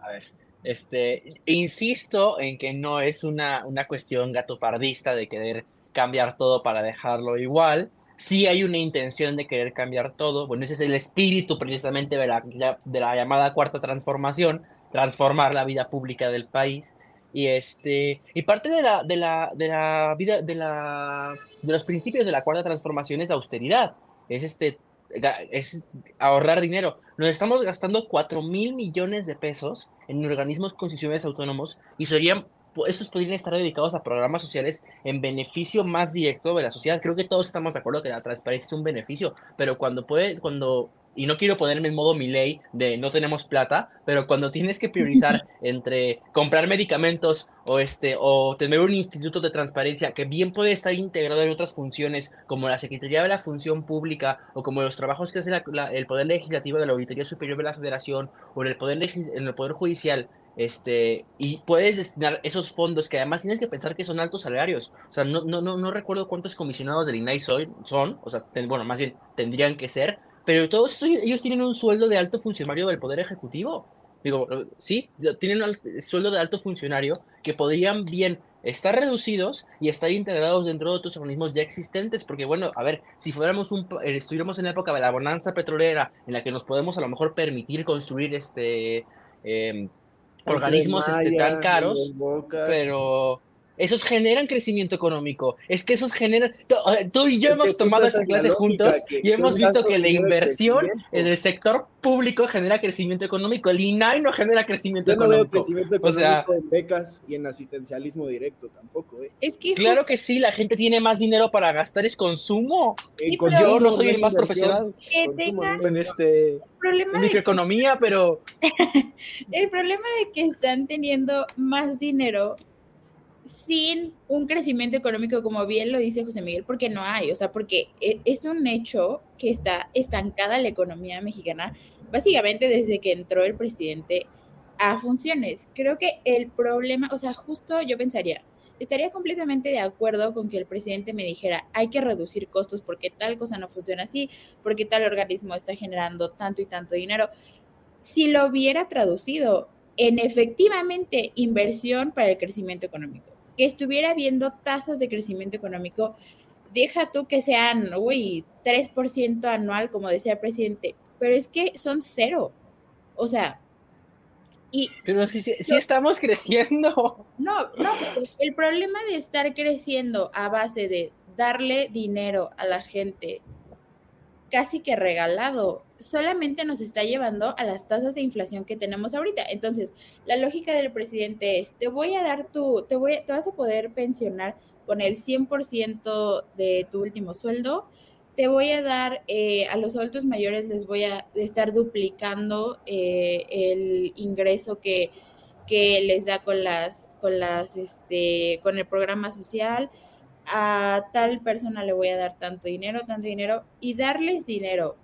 A ver, este, insisto en que no es una, una cuestión gatopardista de querer cambiar todo para dejarlo igual. Sí hay una intención de querer cambiar todo. Bueno, ese es el espíritu precisamente de la, de la llamada cuarta transformación, transformar la vida pública del país. Y este, y parte de la, de la, de la vida, de la, de los principios de la cuarta transformación es austeridad. Es este, es ahorrar dinero. Nos estamos gastando 4 mil millones de pesos en organismos constitucionales autónomos y serían, estos podrían estar dedicados a programas sociales en beneficio más directo de la sociedad. Creo que todos estamos de acuerdo que la transparencia es un beneficio, pero cuando puede, cuando y no quiero ponerme en modo mi ley de no tenemos plata, pero cuando tienes que priorizar entre comprar medicamentos o este o tener un instituto de transparencia que bien puede estar integrado en otras funciones como la Secretaría de la Función Pública o como los trabajos que hace la, la, el Poder Legislativo de la Auditoría Superior de la Federación o en el Poder, en el poder Judicial este, y puedes destinar esos fondos que además tienes que pensar que son altos salarios. O sea, no, no, no, no recuerdo cuántos comisionados del INAI son, son o sea, bueno, más bien tendrían que ser, pero todos ellos tienen un sueldo de alto funcionario del Poder Ejecutivo. Digo, sí, tienen un sueldo de alto funcionario que podrían bien estar reducidos y estar integrados dentro de otros organismos ya existentes, porque bueno, a ver, si fuéramos un, eh, estuviéramos en la época de la bonanza petrolera, en la que nos podemos a lo mejor permitir construir este eh, organismos este, tan caros, pero esos generan crecimiento económico. Es que esos generan. Tú y yo hemos tomado esa clase juntos y hemos visto que la inversión en el sector público genera crecimiento económico. El INAI no genera crecimiento económico. No veo crecimiento económico en becas y en asistencialismo directo tampoco. ¿eh? Es que claro que sí, la gente tiene más dinero para gastar, es consumo. yo no soy el más profesional en este problema microeconomía, pero el problema de que están teniendo más dinero sin un crecimiento económico, como bien lo dice José Miguel, porque no hay, o sea, porque e, es un hecho que está estancada la economía mexicana, básicamente desde que entró el presidente a funciones. Creo que el problema, o sea, justo yo pensaría, estaría completamente de acuerdo con que el presidente me dijera, hay que reducir costos porque tal cosa no funciona así, porque tal organismo está generando tanto y tanto dinero. Si lo hubiera traducido en efectivamente inversión para el crecimiento económico que estuviera viendo tasas de crecimiento económico, deja tú que sean, uy, 3% anual, como decía el presidente, pero es que son cero. O sea, y... Pero si, si, estamos creciendo. No, no, el problema de estar creciendo a base de darle dinero a la gente casi que regalado, solamente nos está llevando a las tasas de inflación que tenemos ahorita. Entonces, la lógica del presidente es, te voy a dar tu, te, voy, te vas a poder pensionar con el 100% de tu último sueldo, te voy a dar, eh, a los adultos mayores les voy a estar duplicando eh, el ingreso que, que les da con las, con las, este, con el programa social, a tal persona le voy a dar tanto dinero, tanto dinero, y darles dinero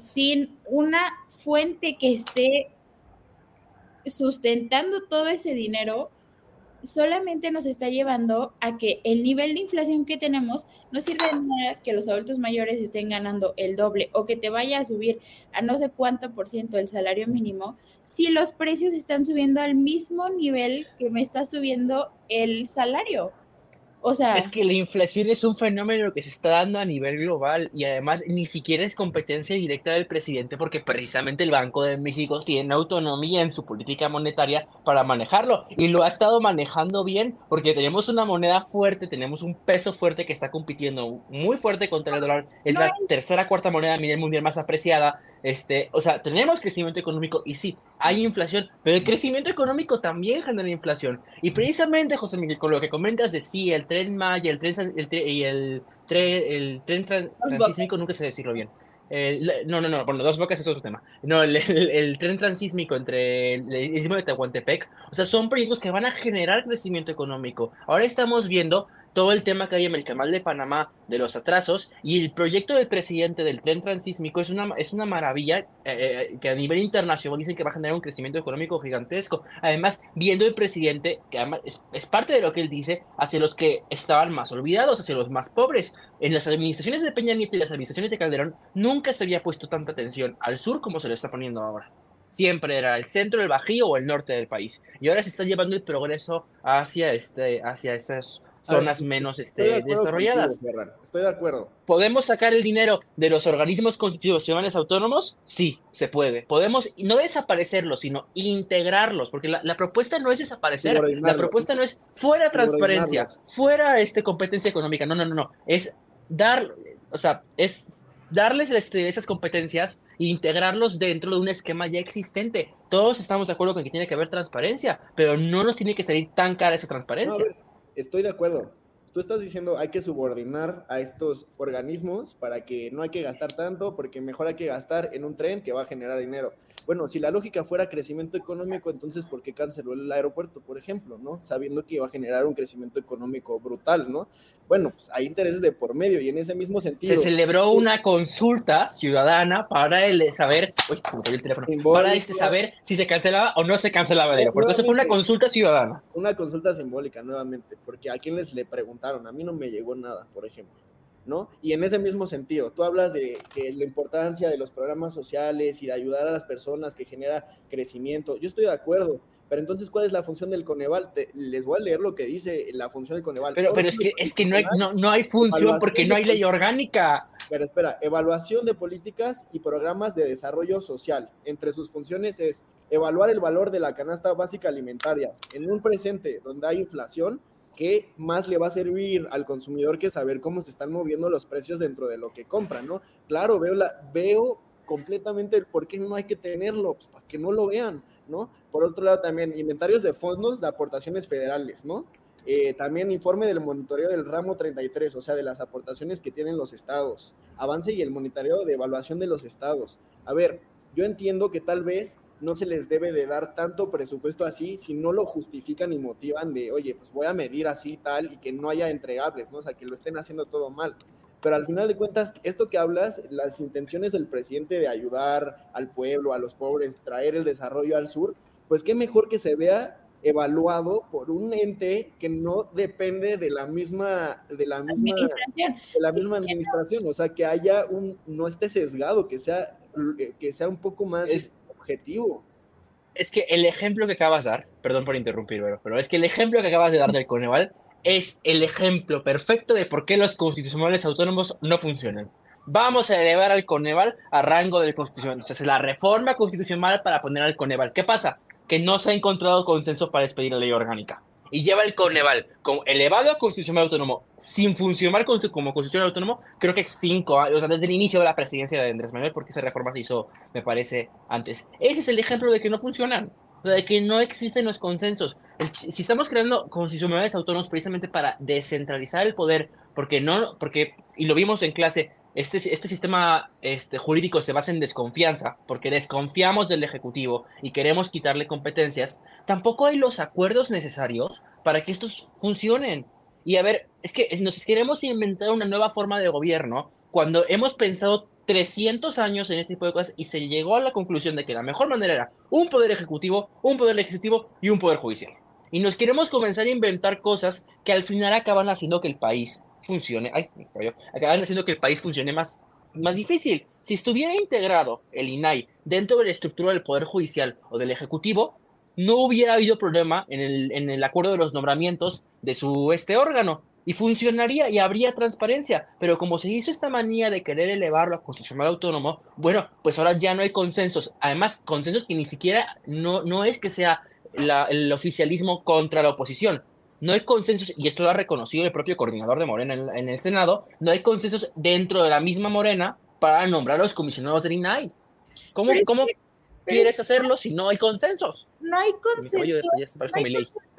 sin una fuente que esté sustentando todo ese dinero, solamente nos está llevando a que el nivel de inflación que tenemos no sirve de nada que los adultos mayores estén ganando el doble o que te vaya a subir a no sé cuánto por ciento el salario mínimo si los precios están subiendo al mismo nivel que me está subiendo el salario. O sea, es que la inflación es un fenómeno que se está dando a nivel global y además ni siquiera es competencia directa del presidente porque precisamente el Banco de México tiene autonomía en su política monetaria para manejarlo y lo ha estado manejando bien porque tenemos una moneda fuerte, tenemos un peso fuerte que está compitiendo muy fuerte contra el dólar, es la tercera cuarta moneda a nivel mundial más apreciada, este, o sea, tenemos crecimiento económico y sí, hay inflación, pero el crecimiento económico también genera inflación. Y precisamente, José Miguel, con lo que comentas de sí, el tren Maya, el tren, el y el, tren, el tren transísmico, nunca sé decirlo bien. no, no, no, bueno, dos bocas es otro tema. No, el, tren transísmico entre el, el istmo de Tehuantepec, o sea, son proyectos que van a generar crecimiento económico. Ahora estamos viendo todo el tema que hay en el canal de Panamá de los atrasos y el proyecto del presidente del tren transísmico es una, es una maravilla eh, eh, que a nivel internacional dicen que va a generar un crecimiento económico gigantesco. Además, viendo el presidente, que además es, parte de lo que él dice, hacia los que estaban más olvidados, hacia los más pobres. En las administraciones de Peña Nieto y las administraciones de Calderón nunca se había puesto tanta atención al sur como se lo está poniendo ahora siempre era el centro, el bajío o el norte del país. Y ahora se está llevando el progreso hacia, este, hacia esas zonas menos este, desarrolladas. estoy de acuerdo. ¿Podemos sacar el dinero de los organismos constitucionales autónomos? Sí, se puede. Podemos no desaparecerlos, sino integrarlos, porque la, propuesta no es desaparecer, la propuesta no es fuera transparencia, fuera este, competencia económica, no, no, no, no, es dar, o sea, es darles este, esas competencias e integrarlos dentro de un esquema ya existente. Todos estamos de acuerdo con que tiene que haber transparencia, pero no nos tiene que salir tan cara esa transparencia estoy de acuerdo. Tú estás diciendo hay que subordinar a estos organismos para que no hay que gastar tanto, porque mejor hay que gastar en un tren que va a generar dinero. Bueno, si la lógica fuera crecimiento económico, entonces ¿por qué canceló el aeropuerto, por ejemplo, no? Sabiendo que iba a generar un crecimiento económico brutal, ¿no? Bueno, pues hay intereses de por medio y en ese mismo sentido. Se celebró una consulta ciudadana para el saber, uy, el teléfono, para este saber si se cancelaba o no se cancelaba el aeropuerto. Eso fue una consulta ciudadana. Una consulta simbólica, nuevamente, porque a quienes le preguntaron, a mí no me llegó nada, por ejemplo. ¿No? Y en ese mismo sentido, tú hablas de que la importancia de los programas sociales y de ayudar a las personas que genera crecimiento. Yo estoy de acuerdo, pero entonces, ¿cuál es la función del Coneval? les voy a leer lo que dice la función del Coneval. Pero, pero es que, es que no, hay, no, no hay función porque no hay ley orgánica. Pero espera, evaluación de políticas y programas de desarrollo social. Entre sus funciones es evaluar el valor de la canasta básica alimentaria. En un presente donde hay inflación, ¿qué más le va a servir al consumidor que saber cómo se están moviendo los precios dentro de lo que compran, ¿no? Claro, veo, la, veo completamente el por qué no hay que tenerlo, pues para que no lo vean, ¿no? Por otro lado, también inventarios de fondos de aportaciones federales, ¿no? Eh, también informe del monitoreo del ramo 33, o sea, de las aportaciones que tienen los estados, avance y el monitoreo de evaluación de los estados. A ver, yo entiendo que tal vez no se les debe de dar tanto presupuesto así si no lo justifican y motivan de, oye, pues voy a medir así tal y que no haya entregables, ¿no? O sea, que lo estén haciendo todo mal. Pero al final de cuentas, esto que hablas, las intenciones del presidente de ayudar al pueblo, a los pobres, traer el desarrollo al sur, pues qué mejor que se vea evaluado por un ente que no depende de la misma de la misma administración, de la misma administración, o sea, que haya un no esté sesgado, que sea que sea un poco más objetivo. Es que el ejemplo que acabas de dar, perdón por interrumpir, pero, es que el ejemplo que acabas de dar del Coneval es el ejemplo perfecto de por qué los constitucionales autónomos no funcionan. Vamos a elevar al Coneval a rango del constitucional. Entonces, la reforma constitucional para poner al Coneval. ¿Qué pasa? Que no se ha encontrado consenso para expedir la ley orgánica y lleva el Coneval con elevado a constitucional autónomo sin funcionar como constitucional autónomo, creo que cinco años, o sea, desde el inicio de la presidencia de Andrés Manuel, porque esa reforma se hizo, me parece, antes. Ese es el ejemplo de que no funcionan, de que no existen los consensos. si estamos creando constitucionales autónomos precisamente para descentralizar el poder, porque no, porque, y lo vimos en clase, este, este sistema este, jurídico se basa en desconfianza, porque desconfiamos del Ejecutivo y queremos quitarle competencias, tampoco hay los acuerdos necesarios para que estos funcionen. Y a ver, es que nos queremos inventar una nueva forma de gobierno cuando hemos pensado 300 años en este tipo de cosas y se llegó a la conclusión de que la mejor manera era un poder ejecutivo, un poder legislativo y un poder judicial. Y nos queremos comenzar a inventar cosas que al final acaban haciendo que el país funcione, ay, acaban haciendo que el país funcione más, más difícil. Si estuviera integrado el INAI dentro de la estructura del Poder Judicial o del Ejecutivo, no hubiera habido problema en el, en el acuerdo de los nombramientos de su este órgano y funcionaría y habría transparencia. Pero como se hizo esta manía de querer elevarlo a constitucional autónomo, bueno, pues ahora ya no hay consensos. Además, consensos que ni siquiera no, no es que sea el oficialismo contra la oposición, no hay consensos, y esto lo ha reconocido el propio coordinador de Morena en, el Senado, no hay consensos dentro de la misma Morena para nombrar a los comisionados del INAI. ¿Cómo, cómo quieres hacerlo si no hay consensos? No hay consenso.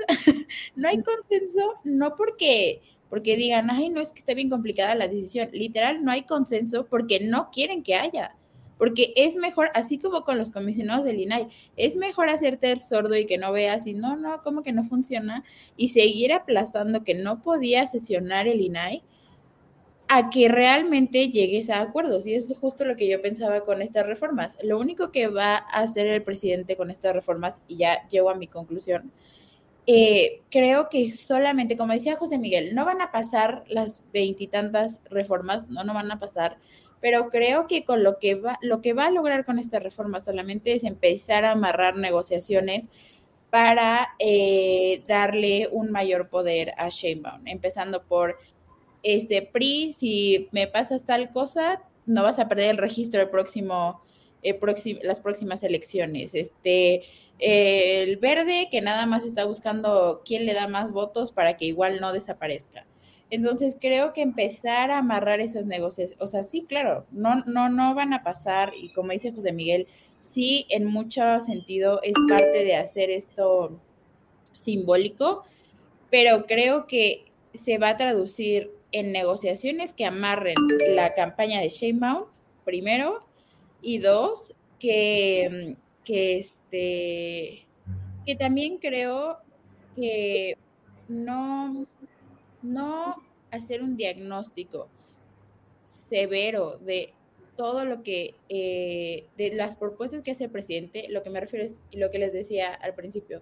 No hay consenso, no porque porque digan, ay, no es que esté bien complicada la decisión. Literal, no hay consenso porque no quieren que haya porque es mejor, así como con los comisionados del INAI, es mejor hacerte sordo y que no veas y no, no, como que no funciona y seguir aplazando que no podía sesionar el INAI a que realmente llegues a acuerdos. Y es justo lo que yo pensaba con estas reformas. Lo único que va a hacer el presidente con estas reformas, y ya llego a mi conclusión, eh, creo que solamente, como decía José Miguel, no van a pasar las veintitantas reformas, no, no van a pasar, pero creo que con lo que va, lo que va a lograr con esta reforma solamente es empezar a amarrar negociaciones para eh, darle un mayor poder a Sheinbaum, empezando por este PRI, si me pasas tal cosa, no vas a perder el registro el próximo, las próximas elecciones. Este, el verde, que nada más está buscando quién le da más votos para que igual no desaparezca. Entonces creo que empezar a amarrar esas negociaciones, o sea, sí, claro, no, no, no van a pasar y como dice José Miguel, sí, en mucho sentido es parte de hacer esto simbólico, pero creo que se va a traducir en negociaciones que amarren la campaña de Sheinbaum, primero, y dos, que, que, este, que también creo que no, no hacer un diagnóstico severo de todo lo que, eh, de las propuestas que hace el presidente, lo que me refiero es lo que les decía al principio.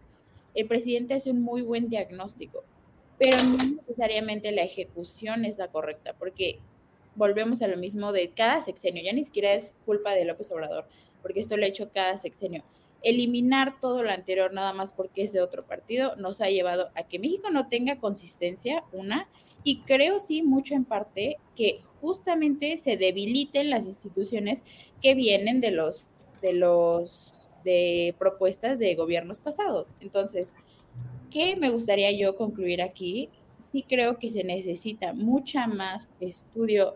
El presidente hace un muy buen diagnóstico, pero no necesariamente la ejecución es la correcta, porque volvemos a lo mismo de cada sexenio, ya ni siquiera es culpa de López Obrador, porque esto lo ha hecho cada sexenio. Eliminar todo lo anterior nada más porque es de otro partido nos ha llevado a que México no tenga consistencia, una, y creo sí mucho en parte que justamente se debiliten las instituciones que vienen de los de los de propuestas de gobiernos pasados. Entonces, ¿qué me gustaría yo concluir aquí? Sí creo que se necesita mucha más estudio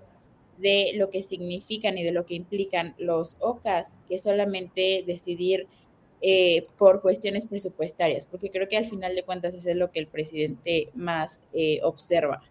de lo que significan y de lo que implican los OCAS que solamente decidir eh, por cuestiones presupuestarias, porque creo que al final de cuentas eso es lo que el presidente más eh, observa.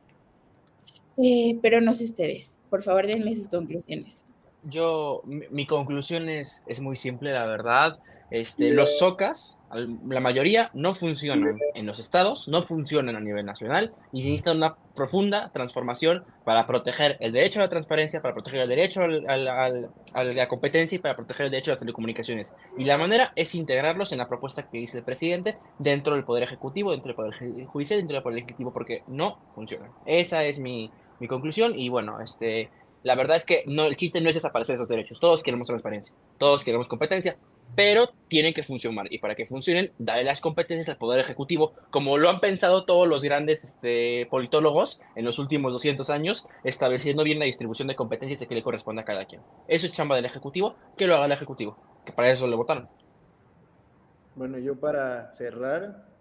Eh, pero no sé ustedes, por favor denme sus conclusiones. Yo, mi, conclusión es, es, muy simple, la verdad. Este, los SOCAS, la mayoría, no funcionan en los estados, no funcionan a nivel nacional y se necesita una profunda transformación para proteger el derecho a la transparencia, para proteger el derecho a la competencia y para proteger el derecho a las telecomunicaciones. Y la manera es integrarlos en la propuesta que dice el presidente dentro del Poder Ejecutivo, dentro del Poder Judicial, dentro del Poder Ejecutivo, porque no funcionan. Esa es mi, mi conclusión y bueno, este, la verdad es que no, el chiste no es desaparecer esos derechos. Todos queremos transparencia, todos queremos competencia, pero tienen que funcionar. Y para que funcionen, darle las competencias al Poder Ejecutivo, como lo han pensado todos los grandes este, politólogos en los últimos 200 años, estableciendo bien la distribución de competencias de que le corresponde a cada quien. Eso es chamba del Ejecutivo, que lo haga el Ejecutivo, que para eso le votaron. Bueno, yo para cerrar,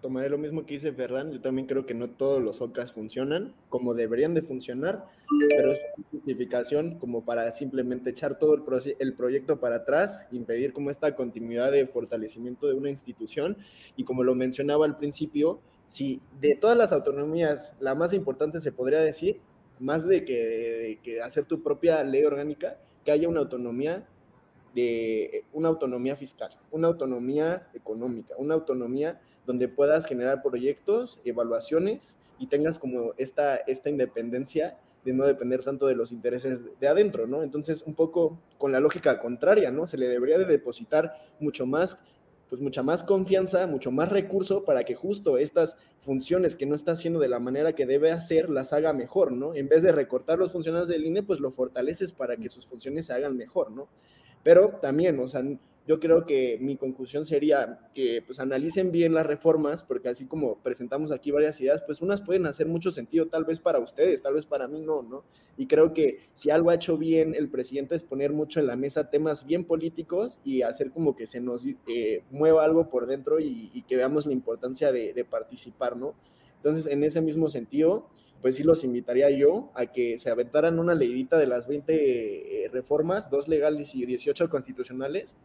tomaré lo mismo que dice Ferran. Yo también creo que no todos los OCAS funcionan como deberían de funcionar, pero es una justificación como para simplemente echar todo el, el proyecto para atrás, impedir como esta continuidad de fortalecimiento de una institución. Y como lo mencionaba al principio, si de todas las autonomías la más importante se podría decir, más de que, de que hacer tu propia ley orgánica, que haya una autonomía de una autonomía fiscal, una autonomía económica, una autonomía donde puedas generar proyectos, evaluaciones y tengas como esta, esta independencia de no depender tanto de los intereses de adentro, ¿no? Entonces, un poco con la lógica contraria, ¿no? Se le debería de depositar mucho más, pues mucha más confianza, mucho más recurso para que justo estas funciones que no está haciendo de la manera que debe hacer, las haga mejor, ¿no? En vez de recortar los funcionarios del INE, pues lo fortaleces para que sus funciones se hagan mejor, ¿no? Pero también, o sea, yo creo que mi conclusión sería que pues analicen bien las reformas, porque así como presentamos aquí varias ideas, pues unas pueden hacer mucho sentido tal vez para ustedes, tal vez para mí no, ¿no? Y creo que si algo ha hecho bien el presidente es poner mucho en la mesa temas bien políticos y hacer como que se nos eh, mueva algo por dentro y, que veamos la importancia de, de participar, ¿no? Entonces, en ese mismo sentido, pues sí los invitaría yo a que se aventaran una leidita de las 20 eh, reformas, dos legales y 18 constitucionales,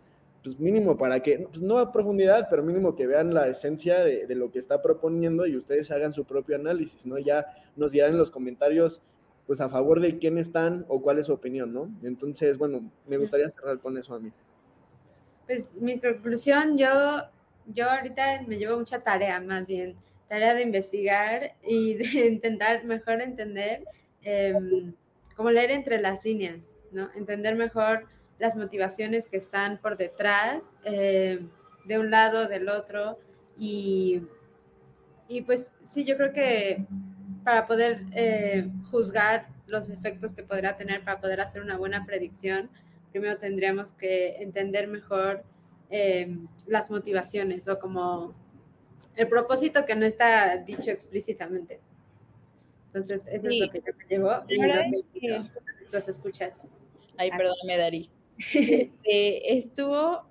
pues mínimo para que, pues no a profundidad, pero mínimo que vean la esencia de, lo que está proponiendo y ustedes hagan su propio análisis, ¿no? Ya nos dirán en los comentarios, pues a favor de quién están o cuál es su opinión, ¿no? Entonces, bueno, me gustaría cerrar con eso a mí. Pues mi conclusión, yo, yo ahorita me llevo mucha tarea, más bien tarea de investigar y de intentar mejor entender, eh, como leer entre las líneas, ¿no? Entender mejor las motivaciones que están por detrás, em, de un lado, del otro, y, y pues sí, yo creo que para poder eh, juzgar los efectos que podrá tener, para poder hacer una buena predicción, primero tendríamos que entender mejor em, las motivaciones o como el propósito que no está dicho explícitamente. Entonces, eso es lo que yo me llevo y lo que escuchas. Ay, perdóname, Dari. Este, estuvo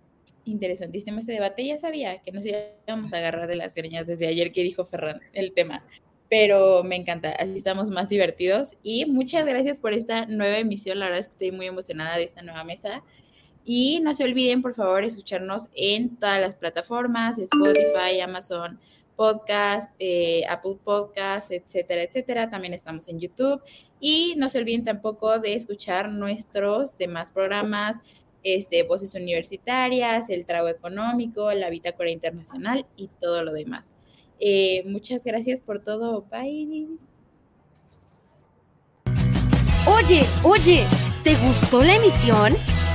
interesantísimo este debate. Ya sabía que nos íbamos a agarrar de las greñas desde ayer que dijo Ferran el tema, pero me encanta. Así estamos más divertidos. Y muchas gracias por esta nueva emisión. La verdad es que estoy muy emocionada de esta nueva mesa. Y no se olviden, por favor, escucharnos en todas las plataformas, Spotify, Amazon Podcast, eh, Apple Podcast, etcétera, etcétera. También estamos en YouTube. Y no se olviden tampoco de escuchar nuestros demás programas, este, Voces Universitarias, El Trago Económico, La Bitácora Internacional y todo lo demás. Eh, muchas gracias por todo. Bye. Oye, oye, ¿te gustó la emisión?